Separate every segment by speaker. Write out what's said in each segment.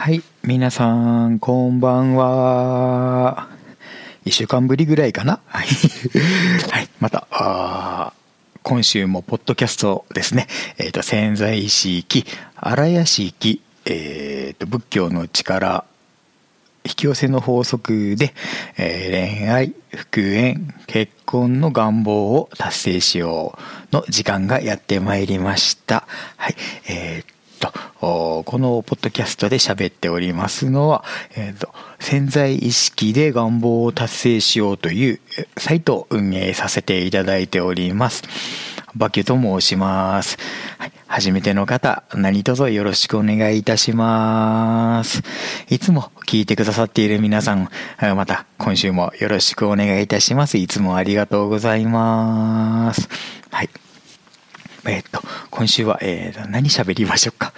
Speaker 1: はい、皆さん、こんばんは。一週間ぶりぐらいかな？はい。また、今週もポッドキャストですね。えっ、と、潜在意識、荒屋敷、えっ、と、仏教の力、引き寄せの法則で、えー恋愛、復縁、結婚の願望を達成しようの時間がやってまいりました。はい。えーと、このポッドキャストで喋っておりますのは、えーと、潜在意識で願望を達成しようというサイトを運営させていただいております。バキュと申します。はい。初めての方、何卒よろしくお願いいたします。いつも聞いてくださっている皆さん、また今週もよろしくお願いいたします。いつもありがとうございます。はい。えーっと、今週は、えー、何喋りましょうか？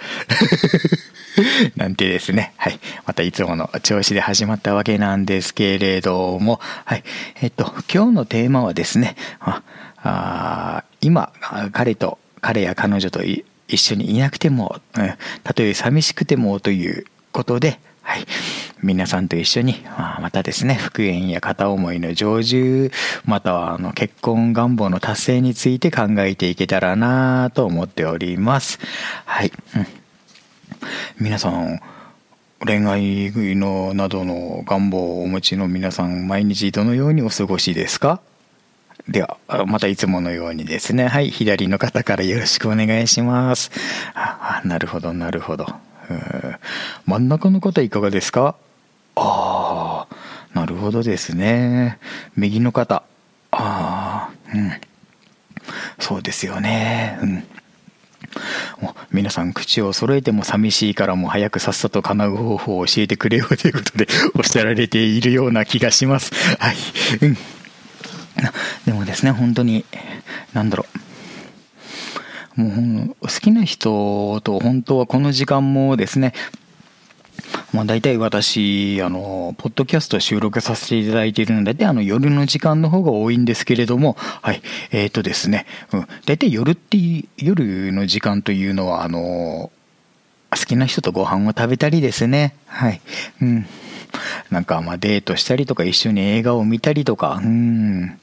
Speaker 1: なんてですね。はい。またいつもの調子で始まったわけなんですけれども、はい。えっと、今日のテーマはですね、ああ今、彼と、彼や彼女と一緒にいなくても、うんたとえ寂しくてもということで、はい。皆さんと一緒に、まあまたですね、復縁や片思いの成就、またはあの結婚願望の達成について考えていけたらなと思っております。はい。うん皆さん、恋愛のなどの願望をお持ちの皆さん、毎日どのようにお過ごしですか？では、またいつものようにですね、はい、左の方からよろしくお願いします。ああなるほど、なるほど。真ん中の方いかがですか？ああ、なるほどですね。右の方。ああ、うん。そうですよね。うん。皆さん口を揃えても寂しいからもう早くさっさと叶う方法を教えてくれよということで おっしゃられているような気がします。はい。うん。でもですね、本当に、なんだろう。もう好きな人と本当はこの時間もですね、まあ大体私、あの、ポッドキャスト収録させていただいているので、大体あの夜の時間の方が多いんですけれども、はい、えっ、とですね、うん、大体夜って、夜の時間というのは、あの、好きな人とご飯を食べたりですね、はい、うん。なんかまあデートしたりとか一緒に映画を見たりとか、うん。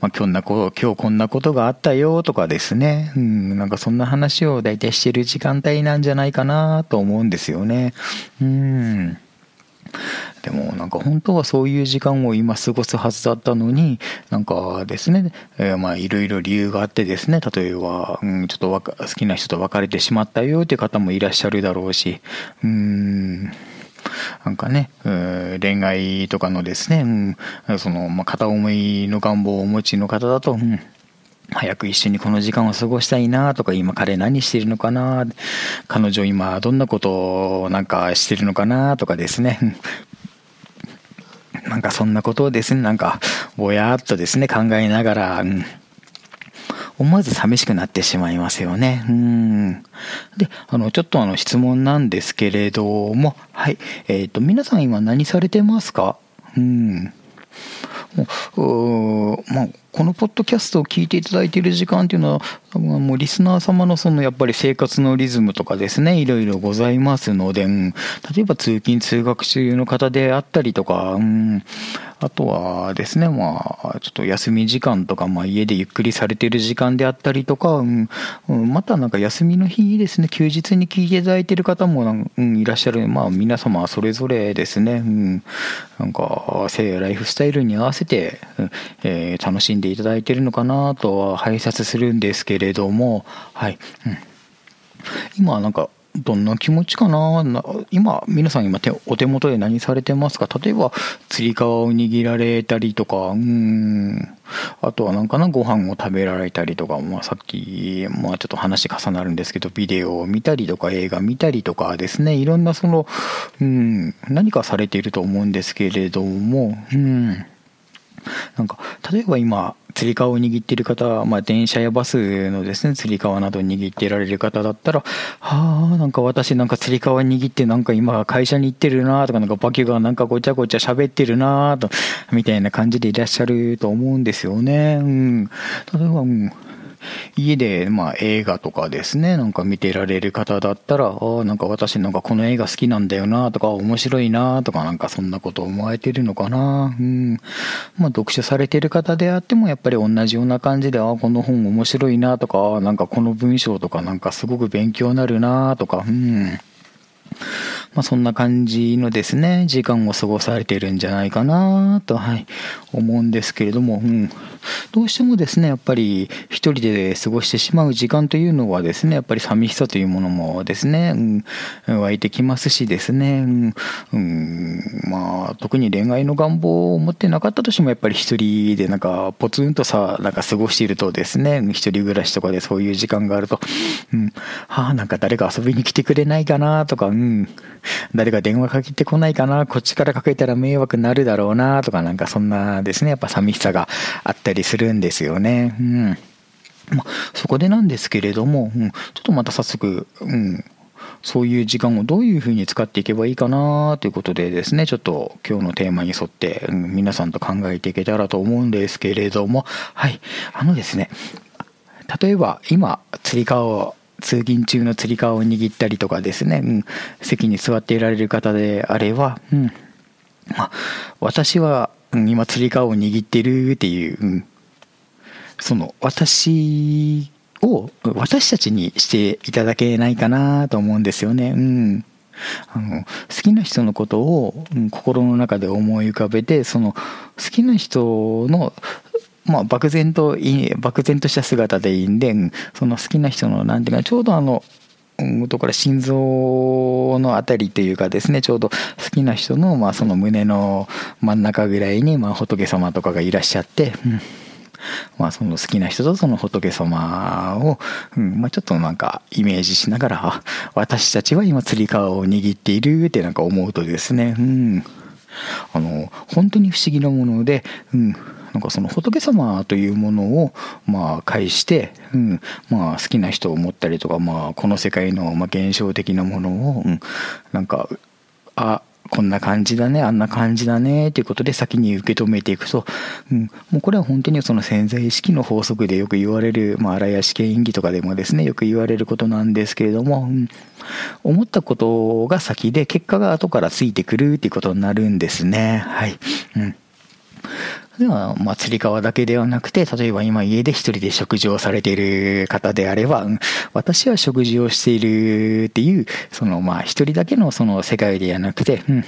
Speaker 1: まあ、今日なこ今日こんなことがあったよとかですね、うん、なんかそんな話を大体してる時間帯なんじゃないかなと思うんですよね。うん。でもなんか本当はそういう時間を今過ごすはずだったのに、なんかですね、えまいろいろ理由があってですね、例えば、うん、ちょっと好きな人と別れてしまったよっていう方もいらっしゃるだろうし、うん。なんかね、恋愛とかのですね、うん、その、まあ、片思いの願望をお持ちの方だと、うん早く一緒にこの時間を過ごしたいなとか、今彼何してるのかな彼女今どんなことをなんかしてるのかなとかですね。なんかそんなことをですね、なんかぼやっとですね、考えながら、うん思わず寂しくなってしまいますよね。うん。で、あの、ちょっとあの質問なんですけれども、はい。えっ、と、皆さん今何されてますか？うん。うんまあ、このポッドキャストを聞いていただいている時間っていうのは、多分もうリスナー様のそのやっぱり生活のリズムとかですね、いろいろございますので、うん例えば通勤通学中の方であったりとか、うん、あとはですね、まあ、ちょっと休み時間とか、まあ家でゆっくりされている時間であったりとか、うんまたなんか休みの日にですね、休日に聞いていただいている方も、うん、いらっしゃる、まあ皆様それぞれですね、うん、なんか、せライフスタイルに合わせて、うんえー楽しんでいただいてるのかなとは拝察するんですけれども、はい。うん。今なんかどんな気持ちかな？な今皆さん今手お手元で何されてますか？例えばつり革を握られたりとかうん。あとはなんかな？ご飯を食べられたりとか、まあ、さっき、まあ、ちょっと話重なるんですけどビデオを見たりとか映画見たりとかですね。いろんなそのうん。何かされていると思うんですけれどもうん。なんか例えば今つり革を握っている方、まあ、電車やバスのですねつり革などを握ってられる方だったらはあなんか私なんかつり革握ってなんか今会社に行ってるなとかなんかバキュがなんかごちゃごちゃ喋ってるなとみたいな感じでいらっしゃると思うんですよね。うん、例えば、うん家で、まあ、映画とかですね、なんか見てられる方だったら、ああ、なんか私なんかこの映画好きなんだよなとか、面白いなとか、なんかそんなこと思われてるのかな。うん。まあ、読書されてる方であっても、やっぱり同じような感じで、ああ、この本面白いなとか、なんかこの文章とかなんかすごく勉強になるなとか、うん。まあ、そんな感じのですね、時間を過ごされているんじゃないかなと、はい、思うんですけれども、うん。どうしてもですね、やっぱり一人で過ごしてしまう時間というのはですね、やっぱり寂しさというものもですね、うん、湧いてきますしですね、うん、うん、まあ、特に恋愛の願望を持ってなかったとしても、やっぱり一人でなんか、ポツンとさ、なんか過ごしているとですね、一人暮らしとかでそういう時間があると、うん、はあ、なんか誰か遊びに来てくれないかなとか、うん、誰か電話かけてこないかな、こっちからかけたら迷惑になるだろうなとか、なんかそんなですね、やっぱ寂しさがあったりするんですよね。うん。ま、そこでなんですけれども、うん、ちょっとまた早速、うん、そういう時間をどういうふうに使っていけばいいかなということでですね、ちょっと今日のテーマに沿って、うん、皆さんと考えていけたらと思うんですけれども、はい、あのですね、例えば今、釣り革を通勤中のつり革を握ったりとかですね、うん、席に座っていられる方であれば、うん、まあ、私は、今つり革を握ってるっていう、うん、その私を私たちにしていただけないかなと思うんですよね。うん。あの好きな人のことを、うん、心の中で思い浮かべてその好きな人のまあ、漠然と、漠然とした姿でいいんで、その好きな人の、なんていうか、ちょうどあの、ところ心臓のあたりというかですね、ちょうど好きな人の、まあ、その胸の真ん中ぐらいに、まあ、仏様とかがいらっしゃって、うんまあ、その好きな人とその仏様を、うんまあ、ちょっとなんかイメージしながら、私たちは今釣り革を握っているってなんか思うとですね、うん、あの、本当に不思議なもので、うん、なんかその仏様というものをまあ介して、うんまあ、好きな人を持ったりとか、まあ、この世界のまあ現象的なものを、うん、なんかあこんな感じだねあんな感じだねということで先に受け止めていくと、うん、もうこれは本当にその潜在意識の法則でよく言われる、まあ、荒屋試験演技とかでもですねよく言われることなんですけれども、うん、思ったことが先で結果が後からついてくるっていうことになるんですね。はい、うん。では、ま、釣り革だけではなくて、例えば今家で一人で食事をされている方であれば、私は食事をしているっていう、その、まあ、一人だけのその世界ではなくて、うん、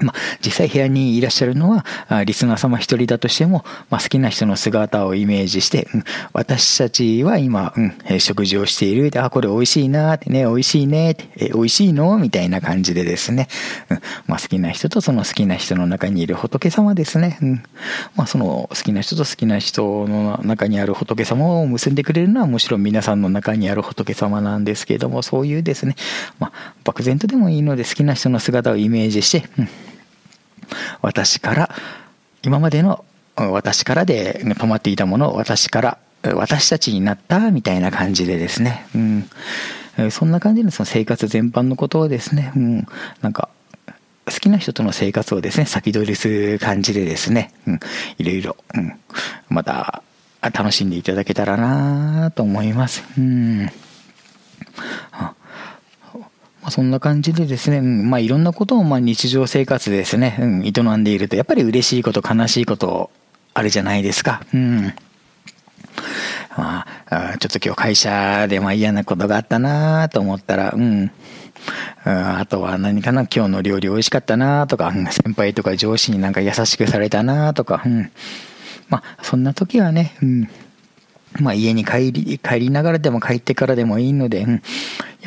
Speaker 1: まあ、実際部屋にいらっしゃるのは、リスナー様一人だとしても、まあ、好きな人の姿をイメージして、うん、私たちは今、うん、食事をしている。あ、これ美味しいなってね、美味しいねって、え、美味しいの？みたいな感じでですね、うん、まあ、好きな人とその好きな人の中にいる仏様ですね。うん、まあ、その好きな人と好きな人の中にある仏様を結んでくれるのは、もちろ皆さんの中にある仏様なんですけども、そういうですね、まあ、漠然とでもいいので好きな人の姿をイメージして、うん私から、今までの私からで止まっていたものを私から、私たちになったみたいな感じでですね、うん。そんな感じのその生活全般のことをですね、うん、なんか、好きな人との生活をですね、先取りする感じでですね、うん、いろいろ、うん、また楽しんでいただけたらなと思います。うん。そんな感じでですね、うん、まあいろんなことをまあ日常生活でですね、うん、営んでいると、やっぱり嬉しいこと、悲しいことあるじゃないですか。うん。まあ、ちょっと今日会社でまあ嫌なことがあったなと思ったら、うん。あとは何かな、今日の料理美味しかったなとか、先輩とか上司になんか優しくされたなとか、うん。まあ、そんな時はね、うん。まあ、家に帰り、帰りながらでも帰ってからでもいいので、うん、や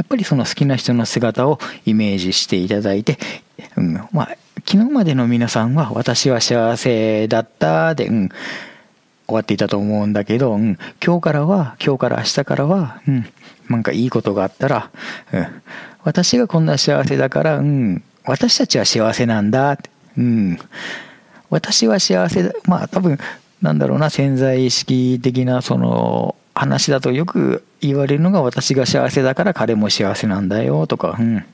Speaker 1: っぱりその好きな人の姿をイメージしていただいて、うん、まあ、昨日までの皆さんは私は幸せだったで、うん、終わっていたと思うんだけど、うん、今日からは、今日から明日からは、うん、なんかいいことがあったら、うん、私がこんな幸せだから、うん、私たちは幸せなんだ、うん、私は幸せだ、まあ多分、なんだろうな、潜在意識的なその話だとよく言われるのが私が幸せだから彼も幸せなんだよとか、うん。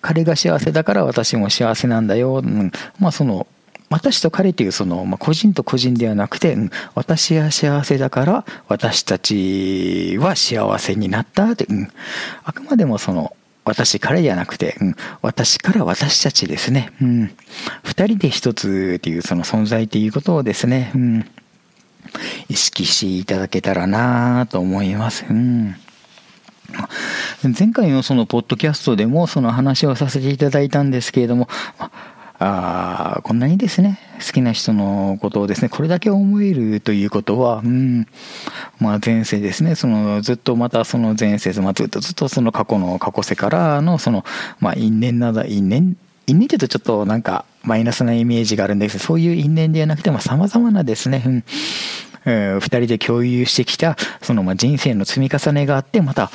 Speaker 1: 彼が幸せだから私も幸せなんだよ。うん、まあその、私と彼というその、まあ、個人と個人ではなくて、うん、私は幸せだから私たちは幸せになったって、うん、あくまでもその私からじゃなくて、うん、私から私たちですね。うん。二人で一つっていうその存在っていうことをですね、うん。意識していただけたらなと思います。うん。前回のそのポッドキャストでもその話をさせていただいたんですけれども、あこんなにですね、好きな人のことをですね、これだけ思えるということは、うん、まあ前世ですね、そのずっとまたその前世、まあ、ずっとずっとその過去の過去世からのその、まあ因縁など、因縁、因縁って言うとちょっとなんかマイナスなイメージがあるんですけど、そういう因縁ではなくてさまざまなですね、うん。二人で共有してきた、そのま人生の積み重ねがあって、また、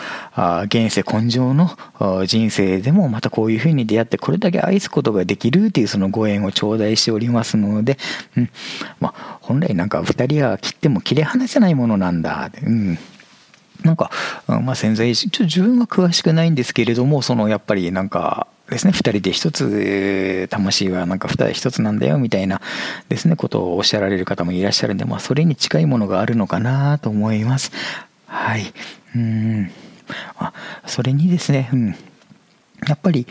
Speaker 1: 現世根性の人生でもまたこういうふうに出会って、これだけ愛すことができるっていうそのご縁を頂戴しておりますので、うん、まあ、本来なんか二人は切っても切れ離せないものなんだ。うん。なんか、まあ、潜在意識、ちょっと自分は詳しくないんですけれども、そのやっぱりなんか、ですね、二人で一つ、魂はなんか二人一つなんだよみたいなですね、ことをおっしゃられる方もいらっしゃるんで、まあ、それに近いものがあるのかなと思います。はい。うん。あ、それにですね、うん。やっぱり、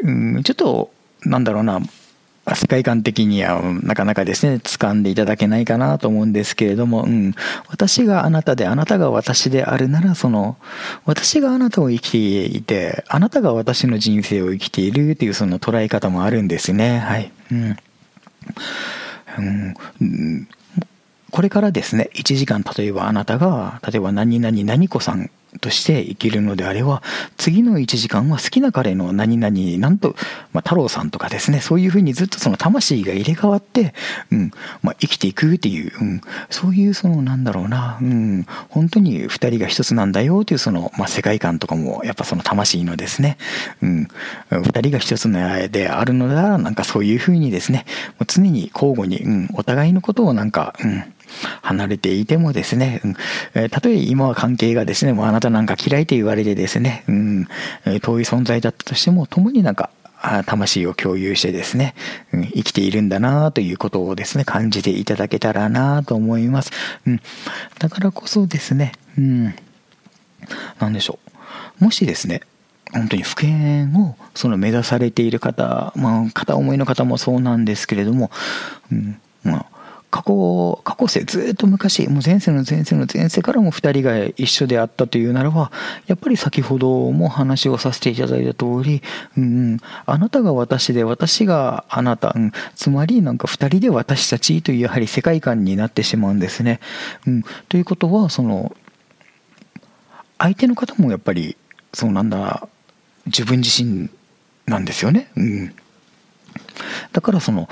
Speaker 1: うん、ちょっと、なんだろうな、世界観的にはなかなかですね、掴んでいただけないかなと思うんですけれども、うん、私があなたで、あなたが私であるなら、その、私があなたを生きていて、あなたが私の人生を生きているというその捉え方もあるんですね。はい。うん。うんこれからですね、1時間例えばあなたが、例えば何々何子さんとして生きるのであれば、次の1時間は好きな彼の何々、なんと、まあ、太郎さんとかですね、そういうふうにずっとその魂が入れ替わって、うん、まあ、生きていくっていう、うん、そういうその、なんだろうな、うん、本当に2人が一つなんだよっていうその、まあ、世界観とかも、やっぱその魂のですね、うん、2人が一つのであるのなら、なんかそういうふうにですね、もう常に交互に、うん、お互いのことをなんか、うん離れていてもですね、うん。えたとえ今は関係がですね、もうあなたなんか嫌いと言われてですね、うん、遠い存在だったとしても、共になんか魂を共有してですね、うん、生きているんだなということをですね、感じていただけたらなと思います。うん、だからこそですね、うん、なんでしょう。もしですね、本当に復縁をその目指されている方、まあ、片思いの方もそうなんですけれども、うん。まあ、過去、過去世ずっと昔、もう前世の前世の前世からも二人が一緒であったというならば、やっぱり先ほども話をさせていただいた通り、うん、あなたが私で私があなた、うん、つまりなんか二人で私たちというやはり世界観になってしまうんですね。うん、ということは、その、相手の方もやっぱり、そうなんだ、自分自身なんですよね。うん。だからその、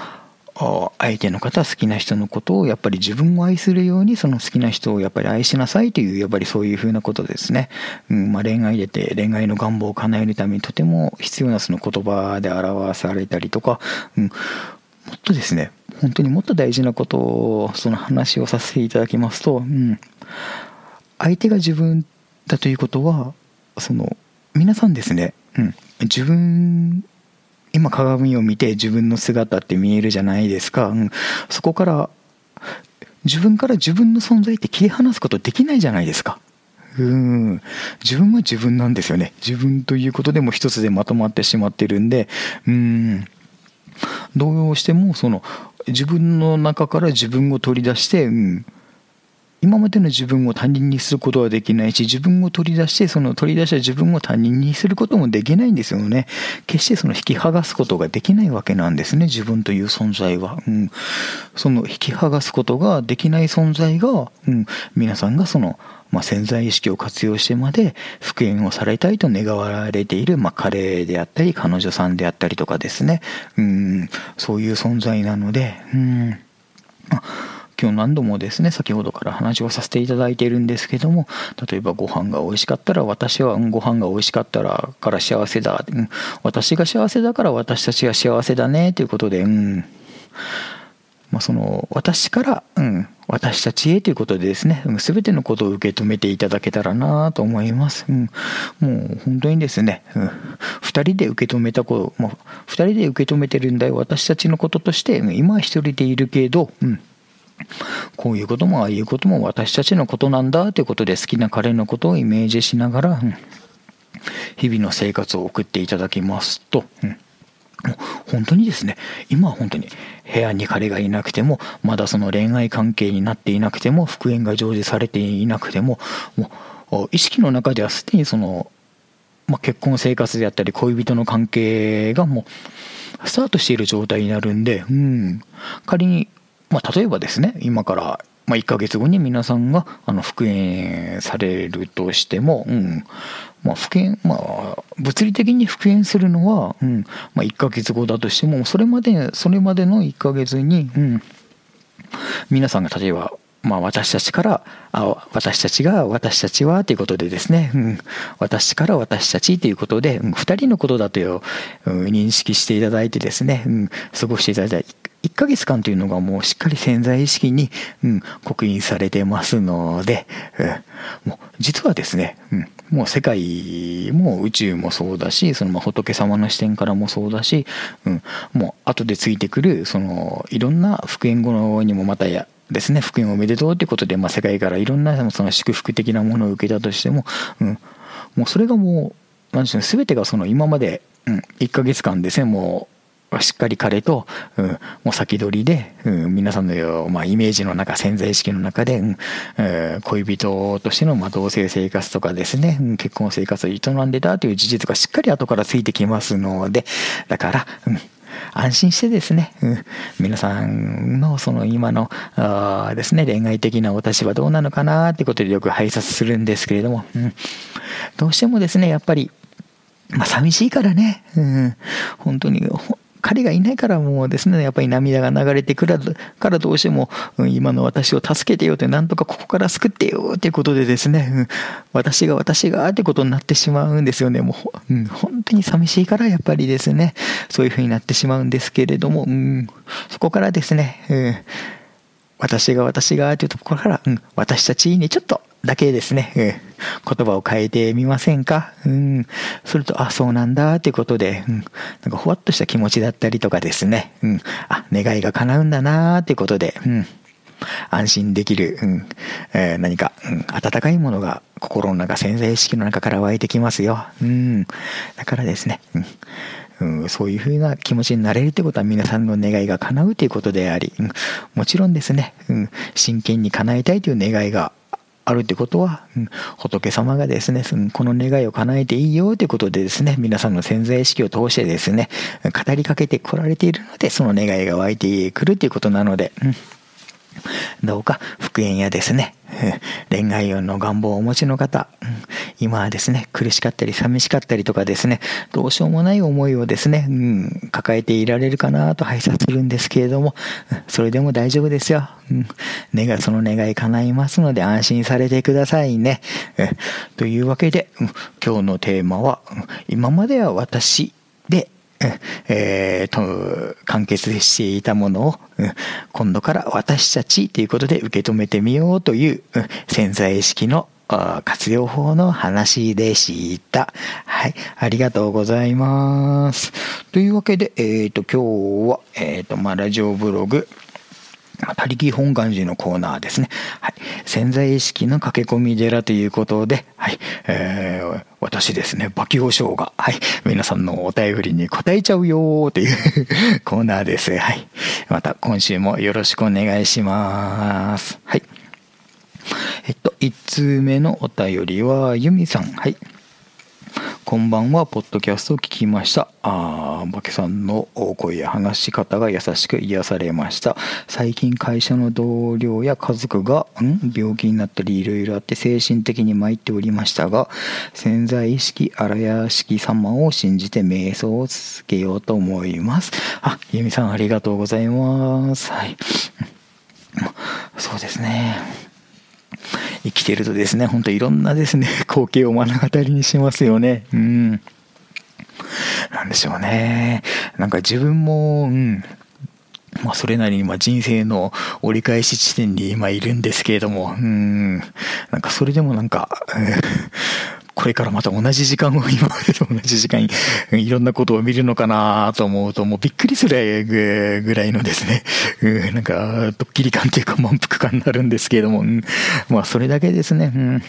Speaker 1: 相手の方好きな人のことをやっぱり自分を愛するようにその好きな人をやっぱり愛しなさいというやっぱりそういうふうなことですね、うんまあ、恋愛でて恋愛の願望を叶えるためにとても必要なその言葉で表されたりとか、うん、もっとですね本当にもっと大事なことをその話をさせていただきますと、うん、相手が自分だということはその皆さんですね、うん、自分今鏡を見て自分の姿って見えるじゃないですか、うん、そこから自分から自分の存在って切り離すことできないじゃないですか。うん。自分は自分なんですよね。自分ということでも一つでまとまってしまってるんで。うん。どうしてもその自分の中から自分を取り出して、うん、今までの自分を他人にすることはできないし、自分を取り出して、その取り出した自分を他人にすることもできないんですよね。決してその引き剥がすことができないわけなんですね、自分という存在は。うん、その引き剥がすことができない存在が、うん、皆さんがその、まあ、潜在意識を活用してまで復縁をされたいと願われている、まあ、彼であったり、彼女さんであったりとかですね。うん、そういう存在なので、うん、あ今日何度もですね、先ほどから話をさせていただいているんですけども、例えばご飯が美味しかったら私は、うん、ご飯が美味しかったらから幸せだ、うん、私が幸せだから私たちが幸せだねということで、うん、まあ、その私から、うん、私たちへということでですね、全てのことを受け止めていただけたらなと思います。うん、もう本当にですね、うん、2人で受け止めたこと、まあ、二人で受け止めてるんだよ。私たちのこととして、今は一人でいるけど、うん。こういうこともああいうことも私たちのことなんだということで好きな彼のことをイメージしながら、日々の生活を送っていただきますと、うん、本当にですね、今は本当に部屋に彼がいなくても、まだその恋愛関係になっていなくても、復縁が成就されていなくても、もう意識の中ではすでにその、まあ、結婚生活であったり恋人の関係がもうスタートしている状態になるんで、うん、仮にまあ、例えばですね今からまあ、1ヶ月後に皆さんがあの復縁されるとしても、うん。まあ、復縁、まあ、物理的に復縁するのは、うん。まあ、1ヶ月後だとしても、それまで、それまでの1ヶ月に、うん、皆さんが例えば、まあ、私たちからあ私たちが私たちはということでですね、うん、私から私たちということで、うん、2人のことだという、うん、認識していただいてですね、うん、過ごしていただいて1ヶ月間というのがもうしっかり潜在意識に、うん、刻印されてますので、うん、もう実はですね、うん、もう世界も宇宙もそうだしそのま仏様の視点からもそうだし、うん、もう後でついてくるそのいろんな復縁後にもまたやですね復縁おめでとうということで、まあ、世界からいろんなその祝福的なものを受けたとしても、うん、もうそれがもう何でしょう全てがその今まで、うん、1ヶ月間ですねもうしっかり彼と、うん、もう先取りで、うん、皆さんの、まあ、イメージの中、潜在意識の中で、うんえー、恋人としての、まあ、同性生活とかですね、うん、結婚生活を営んでたという事実がしっかり後からついてきますので、だから、うん、安心してですね、うん、皆さんのその今のあですね、恋愛的なお立場どうなのかなってことでよく拝察するんですけれども、うん、どうしてもですね、やっぱり、まあ寂しいからね、うん、本当に、彼がいないからもうですね、やっぱり涙が流れてくるからどうしても、うん、今の私を助けてよって、なんとかここから救ってよってことでですね、うん、私が私がってことになってしまうんですよね。もう、うん、本当に寂しいからやっぱりですね、そういうふうになってしまうんですけれども、うん、そこからですね、うん私が私がというところから、うん、私たちにちょっとだけですね、うん、言葉を変えてみませんか？うん。すると、あ、そうなんだ、ということで、うん。なんか、ほわっとした気持ちだったりとかですね、うん。あ、願いが叶うんだな、ということで、うん。安心できる、うん、えー、何か、うん、温かいものが心の中、潜在意識の中から湧いてきますよ。うん。だからですね、うん。うん、そういうふうな気持ちになれるということは皆さんの願いが叶うということであり、うん、もちろんですね、うん、真剣に叶えたいという願いがあるってことは、うん、仏様がですね、この願いを叶えていいよということでですね、皆さんの潜在意識を通してですね、語りかけてこられているので、その願いが湧いてくるということなので、うん。どうか復縁やですね、恋愛運の願望をお持ちの方、今はですね、苦しかったり寂しかったりとかですね、どうしようもない思いをですね、うん、抱えていられるかなと拝察するんですけれども、それでも大丈夫ですよ。うん、願その願い叶いますので安心されてくださいね。というわけで、今日のテーマは、今までは私でえー、と完結していたものを、うん今度から私たちということで受け止めてみようという、うん潜在意識の活用法の話でした。はい。ありがとうございます。というわけで、えっ、ー、と、今日は、えっ、ー、と、まあ、ラジオブログ、他力本願寺のコーナーですね。はい。潜在意識の駆け込み寺ということで、はい。えー、私ですね、馬ョ将が、はい。皆さんのお便りに答えちゃうよという コーナーです。はい。また今週もよろしくお願いします。はい。えっと、1通目のお便りは、ゆみさん。はい。こんばんは、ポッドキャストを聞きました。ああ、バケさんの声や話し方が優しく癒されました。最近会社の同僚や家族が、ん？病気になったりいろいろあって精神的に参っておりましたが、潜在意識荒屋敷様を信じて瞑想を続けようと思います。あ、ユミさんありがとうございます。はい。そうですね。生きてるとですね、ほんといろんなですね、光景を目の当たりにしますよね。うん。なんでしょうね。なんか自分も、うん。まあ、それなりに、ま人生の折り返し地点に今いるんですけれども、うん。なんかそれでもなんか、これからまた同じ時間を今までと同じ時間に いろんなことを見るのかなと思うともうびっくりするぐらいのですね、なんかドッキリ感というか満腹感になるんですけれども、まあそれだけですね、うん。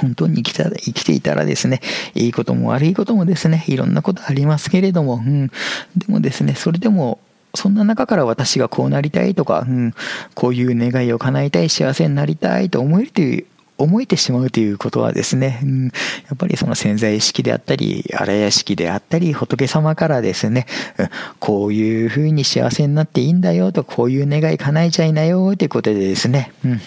Speaker 1: 本当に生きた生きていたらですね、いいことも悪いこともですね、いろんなことありますけれども、うん、でもですね、それでもそんな中から私がこうなりたいとか、うん、こういう願いを叶えたい、幸せになりたいと思えるという、思えてしまうということはですね、うん、やっぱりその潜在意識であったり、荒屋敷であったり、仏様からですね、うん、こういうふうに幸せになっていいんだよと、こういう願い叶えちゃいなよということでですね、うん、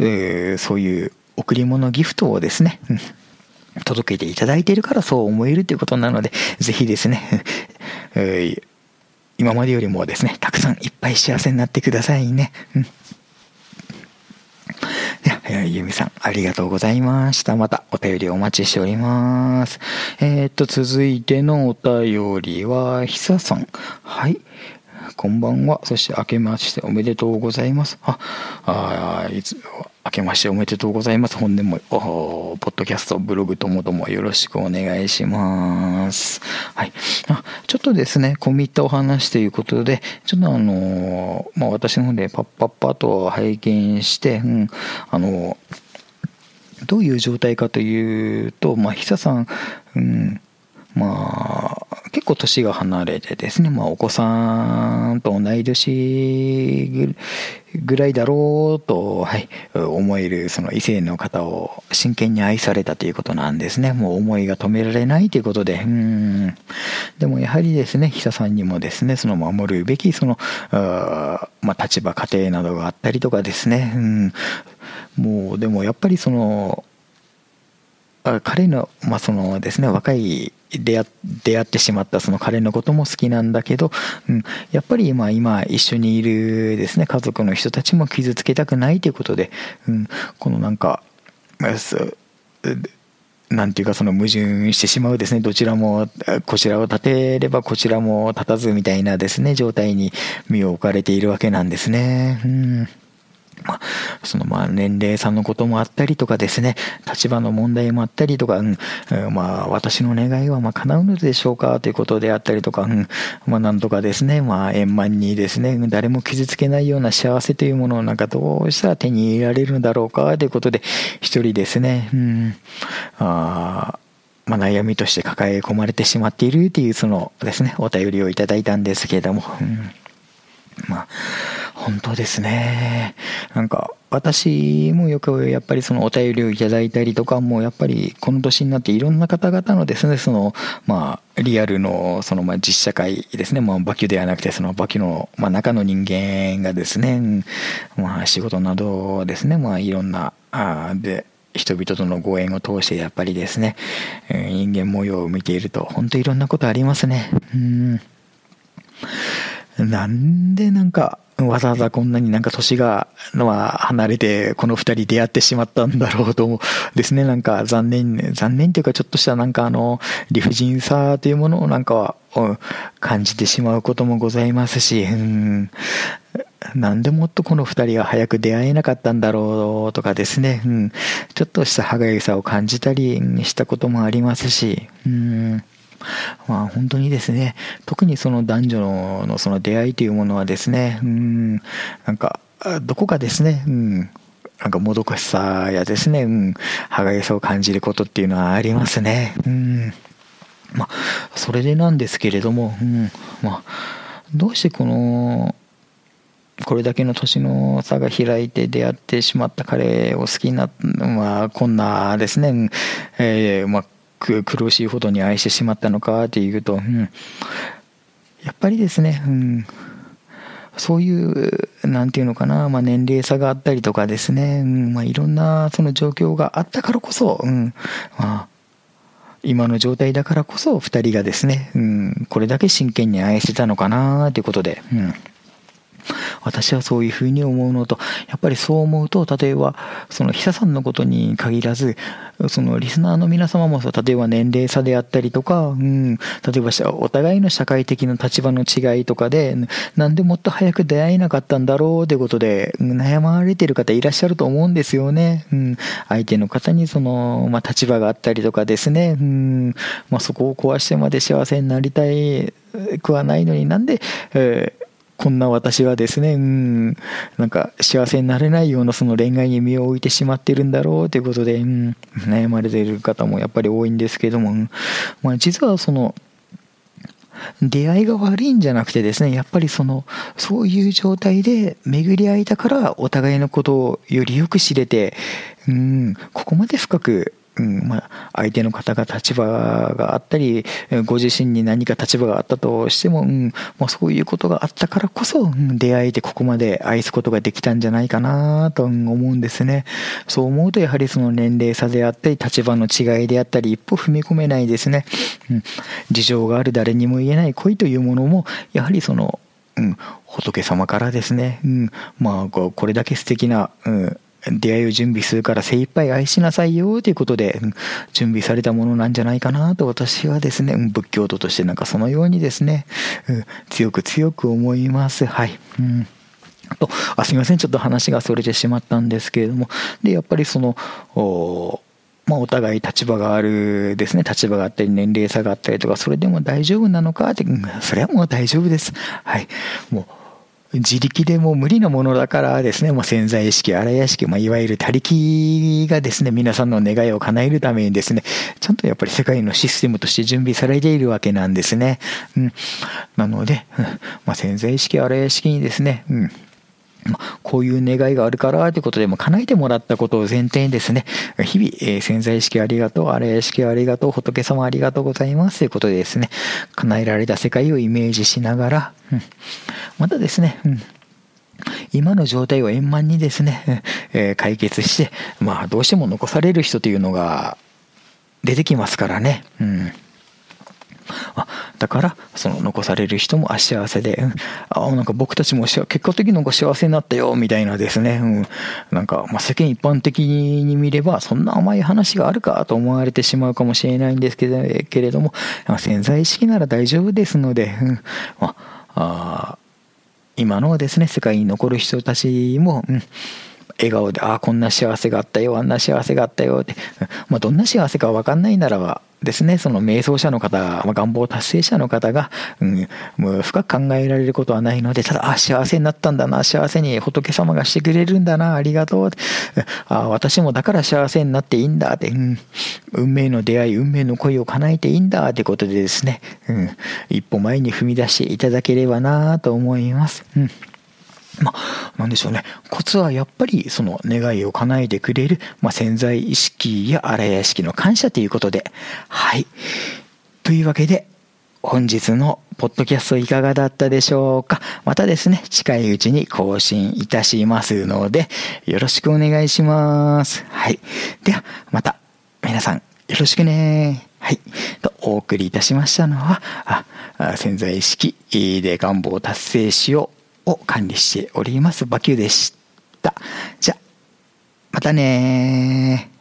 Speaker 1: えー、そういう贈り物ギフトをですね、うん届けていただいているからそう思えるということなので、ぜひですね、えー、今までよりもですね、たくさんいっぱい幸せになってくださいね。うん。では、ゆみさん、ありがとうございました。またお便りお待ちしております。えー、っと、続いてのお便りは、ひささん。はい。こんばんは。そして明けましておめでとうございます。あ、あいつ、明けましておめでとうございます。本年も、ポッドキャスト、ブログともどもよろしくお願いします。はい。あ、ちょっとですね、込み入ったお話ということで、ちょっとあのまあ、私の方でパッパッパと拝見して、うん、あのどういう状態かというと、まあ、久さん、うん、まあ、結構年が離れてですね、まあ、お子さんと同い年ぐらいだろうと、はい、思えるその異性の方を真剣に愛されたということなんですね。もう思いが止められないということで、うん。でもやはりですね、久さんにもですね、その守るべき、その、あまあ、立場、家庭などがあったりとかですね、うん。もう、でもやっぱりその、彼の、まあ、そのですね、若い出会ってしまったその彼のことも好きなんだけど、うん、やっぱり今今一緒にいるですね、家族の人たちも傷つけたくないということで、うん、このなんか、なんていうかその矛盾してしまうですね、どちらも、こちらを立てればこちらも立たずみたいなですね、状態に身を置かれているわけなんですね。うん。まあ、そのまあ年齢差のこともあったりとかですね、立場の問題もあったりとか、うん、まあ私の願いはまあ叶うのでしょうかということであったりとか、うん、まあなんとかですね、まあ円満にですね、誰も傷つけないような幸せというものをなんかどうしたら手に入れられるのだろうかということで、一人ですね、うん、あまあ、悩みとして抱え込まれてしまっているというそのですね、お便りをいただいたんですけれども、うんまあ、本当ですね。なんか、私もよくやっぱりそのお便りをいただいたりとかもやっぱりこの年になっていろんな方々のですねそのまあリアルのそのまあ実社会ですね。まあバキュではなくてそのバキュのまあ中の人間がですねまあ仕事などですねまあいろんなあで人々とのご縁を通してやっぱりですね人間模様を見ていると本当いろんなことありますね。うん。なんでなんか、わざわざこんなになんか年が、のは離れて、この二人出会ってしまったんだろうと思う。ですね、なんか残念、残念というかちょっとしたなんかあの、理不尽さというものをなんか、感じてしまうこともございますし、うん、なんでもっとこの二人が早く出会えなかったんだろうとかですね、うん、ちょっとした歯がゆさを感じたりしたこともありますし、うん。まあ本当にですね、特にその男女のその出会いというものはですね、うん、なんか、どこかですね、うん、なんかもどかしさやですね、うん、歯がゆさを感じることっていうのはありますね。うん。まあ、それでなんですけれども、うん、まあ、どうしてこの、これだけの年の差が開いて出会ってしまった彼を好きになった、まあ、こんなですね、えー、まあ、く苦しいほどに愛してしまったのかっていうと、うん、やっぱりですね、うん、そういう、なんていうのかな、まあ、年齢差があったりとかですね、うん。まあ、いろんなその状況があったからこそ、うん。まあ、今の状態だからこそ2人がですね、うん、これだけ真剣に愛してたのかなということで、うん。私はそういうふうに思うのと、やっぱりそう思うと、例えば、その久さんのことに限らず、そのリスナーの皆様もさ、例えば年齢差であったりとか、うん、例えばお互いの社会的な立場の違いとかで、なんでもっと早く出会えなかったんだろうってことで、悩まれてる方いらっしゃると思うんですよね。うん、相手の方にその、まあ、立場があったりとかですね、うん、まあ、そこを壊してまで幸せになりたくはないのになんで、えーこんな私はですね、うん、なんか幸せになれないようなその恋愛に身を置いてしまってるんだろうということで、うん、悩まれている方もやっぱり多いんですけども、まあ、実はその、出会いが悪いんじゃなくてですね、やっぱりその、そういう状態で巡り合えたからお互いのことをよりよく知れて、うん、ここまで深くうんまあ、相手の方が立場があったり、ご自身に何か立場があったとしても、うんまあ、そういうことがあったからこそ、うん、出会えてここまで愛すことができたんじゃないかなと思うんですね。そう思うと、やはりその年齢差であったり、立場の違いであったり、一歩踏み込めないですね。うん、事情がある誰にも言えない恋というものも、やはりその、うん、仏様からですね、うん、まあ、これだけ素敵な、うん出会いを準備するから精一杯愛しなさいよということで、準備されたものなんじゃないかなと私はですね、仏教徒としてなんかそのようにですね、強く強く思います。はい。うん。とあすみません。ちょっと話がそれてしまったんですけれども。でやっぱりそのおまあ、お互い立場があるですね。立場があったり年齢差があったりとかそれでも大丈夫なのかって、それはもう大丈夫です。はい。もう自力でも無理なものだからですね、まあ潜在意識、荒屋敷、まあ、いわゆる他力がですね、皆さんの願いを叶えるためにですね、ちゃんとやっぱり世界のシステムとして準備されているわけなんですね。うん。なので、まあ、潜在意識、荒屋敷にですね、うん。ま、こういう願いがあるからということで、も叶えてもらったことを前提にですね、日々、えー、潜在意識ありがとう、あれ意識ありがとう、仏様ありがとうございますということでですね、叶えられた世界をイメージしながら、うん、またですね、うん今の状態を円満にですね、えー、解決して、まあどうしても残される人というのが出てきますからね。うん。あだからその残される人も幸せで、うん、あなんか僕たちも結果的になんか幸せになったよみたいなですね、うん、なんか、まあ、世間一般的に見ればそんな甘い話があるかと思われてしまうかもしれないんですけどけれども、潜在意識なら大丈夫ですので、うん。まあ、今のですね世界に残る人たちも、うん。笑顔で、ああ、こんな幸せがあったよ、あんな幸せがあったよって、まあ、どんな幸せか分かんないならば、ですね、その瞑想者の方、まあ、願望達成者の方が、うん、もう深く考えられることはないので、ただ、あ、幸せになったんだな、幸せに仏様がしてくれるんだな、ありがとう。あ私もだから幸せになっていいんだって、うん、運命の出会い、運命の恋を叶えていいんだってことでですね、うん、一歩前に踏み出していただければなと思います。うんまあ、なんでしょうね。コツはやっぱりその願いを叶えてくれる、まあ、潜在意識や荒屋敷の感謝ということで。はい。というわけで、本日のポッドキャストいかがだったでしょうかまたですね、近いうちに更新いたしますので、よろしくお願いします。はい。では、また、皆さん、よろしくね。はい。と、お送りいたしましたのは、あ潜在意識で願望を達成しよう。を管理しておりますバキューでした。じゃ、またね